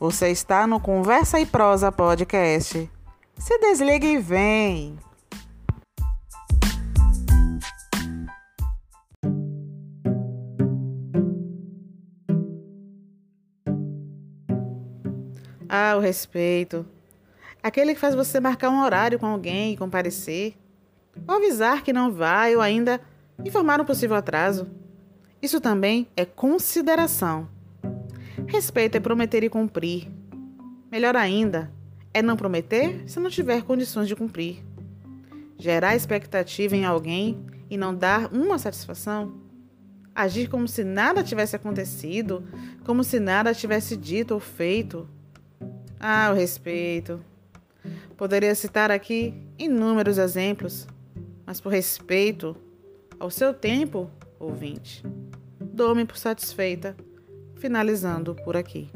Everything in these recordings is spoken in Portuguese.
Você está no Conversa e Prosa Podcast. Se desliga e vem! Ah, o respeito. Aquele que faz você marcar um horário com alguém e comparecer. Ou avisar que não vai, ou ainda informar um possível atraso. Isso também é consideração. Respeito é prometer e cumprir. Melhor ainda, é não prometer se não tiver condições de cumprir. Gerar expectativa em alguém e não dar uma satisfação. Agir como se nada tivesse acontecido, como se nada tivesse dito ou feito. Ah, o respeito. Poderia citar aqui inúmeros exemplos, mas por respeito ao seu tempo, ouvinte, dou-me por satisfeita finalizando por aqui.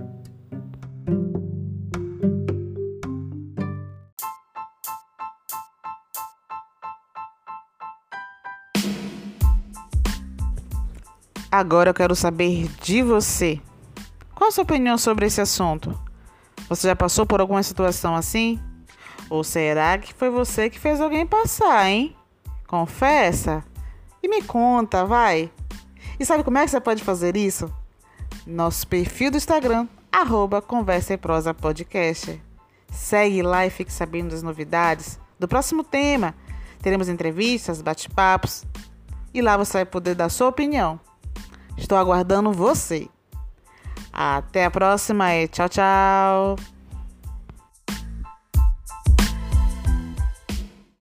Agora eu quero saber de você. Qual a sua opinião sobre esse assunto? Você já passou por alguma situação assim? Ou será que foi você que fez alguém passar, hein? Confessa e me conta, vai. E sabe como é que você pode fazer isso? Nosso perfil do Instagram, arroba Conversa e Prosa Podcast. Segue lá e fique sabendo das novidades do próximo tema. Teremos entrevistas, bate-papos e lá você vai poder dar sua opinião. Estou aguardando você. Até a próxima e tchau, tchau!